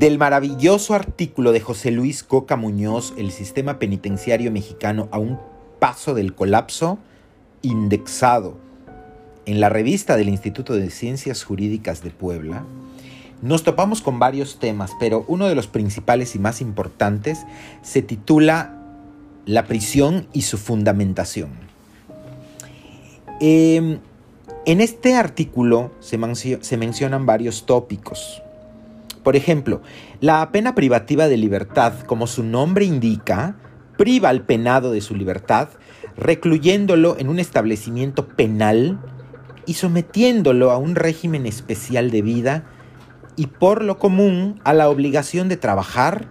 Del maravilloso artículo de José Luis Coca Muñoz, El sistema penitenciario mexicano a un paso del colapso, indexado en la revista del Instituto de Ciencias Jurídicas de Puebla, nos topamos con varios temas, pero uno de los principales y más importantes se titula La prisión y su fundamentación. Em, en este artículo se, se mencionan varios tópicos. Por ejemplo, la pena privativa de libertad, como su nombre indica, priva al penado de su libertad, recluyéndolo en un establecimiento penal y sometiéndolo a un régimen especial de vida y por lo común a la obligación de trabajar,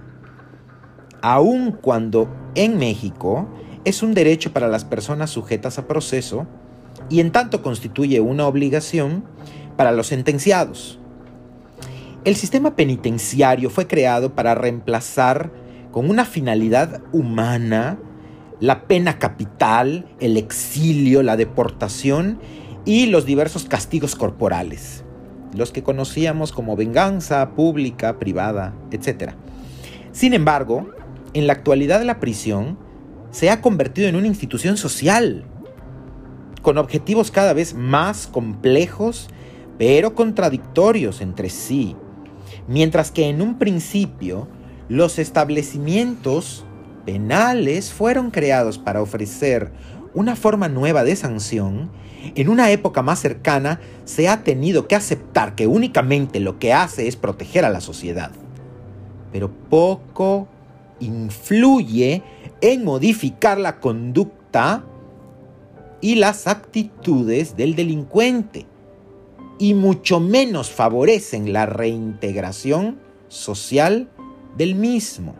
aun cuando en México es un derecho para las personas sujetas a proceso y en tanto constituye una obligación para los sentenciados. El sistema penitenciario fue creado para reemplazar con una finalidad humana la pena capital, el exilio, la deportación y los diversos castigos corporales los que conocíamos como venganza pública, privada, etc. Sin embargo, en la actualidad la prisión se ha convertido en una institución social, con objetivos cada vez más complejos, pero contradictorios entre sí, mientras que en un principio los establecimientos penales fueron creados para ofrecer una forma nueva de sanción, en una época más cercana se ha tenido que aceptar que únicamente lo que hace es proteger a la sociedad. Pero poco influye en modificar la conducta y las actitudes del delincuente y mucho menos favorecen la reintegración social del mismo.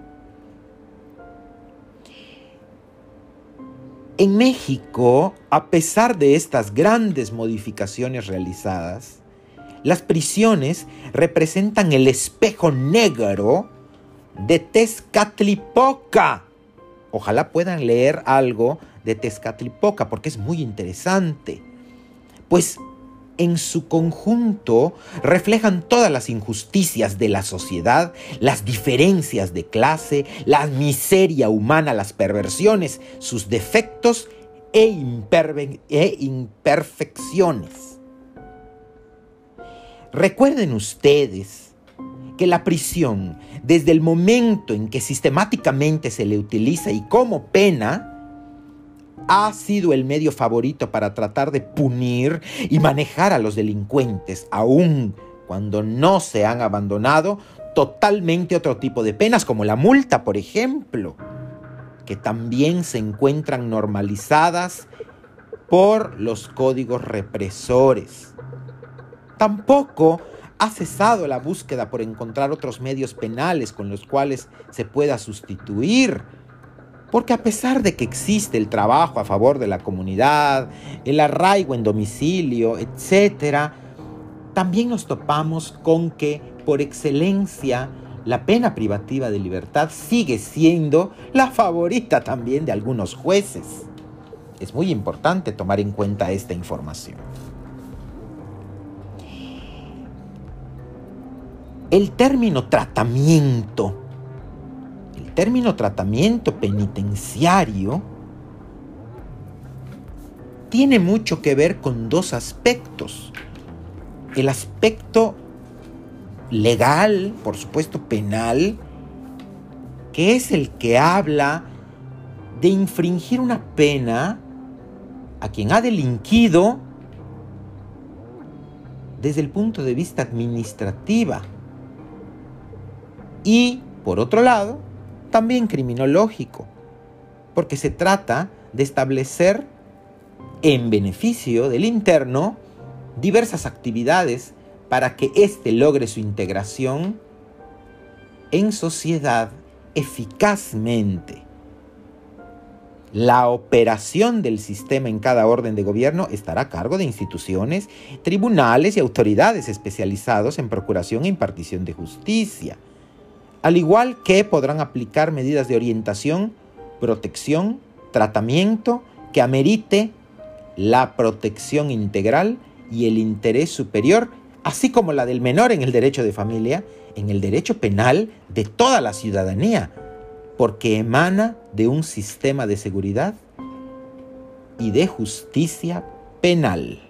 En México, a pesar de estas grandes modificaciones realizadas, las prisiones representan el espejo negro de Tezcatlipoca. Ojalá puedan leer algo de Tezcatlipoca porque es muy interesante. Pues en su conjunto reflejan todas las injusticias de la sociedad, las diferencias de clase, la miseria humana, las perversiones, sus defectos e, e imperfecciones. Recuerden ustedes que la prisión, desde el momento en que sistemáticamente se le utiliza y como pena, ha sido el medio favorito para tratar de punir y manejar a los delincuentes, aun cuando no se han abandonado totalmente otro tipo de penas, como la multa, por ejemplo, que también se encuentran normalizadas por los códigos represores. Tampoco ha cesado la búsqueda por encontrar otros medios penales con los cuales se pueda sustituir porque a pesar de que existe el trabajo a favor de la comunidad, el arraigo en domicilio, etc., también nos topamos con que por excelencia la pena privativa de libertad sigue siendo la favorita también de algunos jueces. Es muy importante tomar en cuenta esta información. El término tratamiento término tratamiento penitenciario tiene mucho que ver con dos aspectos. El aspecto legal, por supuesto penal, que es el que habla de infringir una pena a quien ha delinquido desde el punto de vista administrativa. Y, por otro lado, también criminológico, porque se trata de establecer en beneficio del interno diversas actividades para que éste logre su integración en sociedad eficazmente. La operación del sistema en cada orden de gobierno estará a cargo de instituciones, tribunales y autoridades especializados en procuración e impartición de justicia al igual que podrán aplicar medidas de orientación, protección, tratamiento que amerite la protección integral y el interés superior así como la del menor en el derecho de familia, en el derecho penal de toda la ciudadanía, porque emana de un sistema de seguridad y de justicia penal.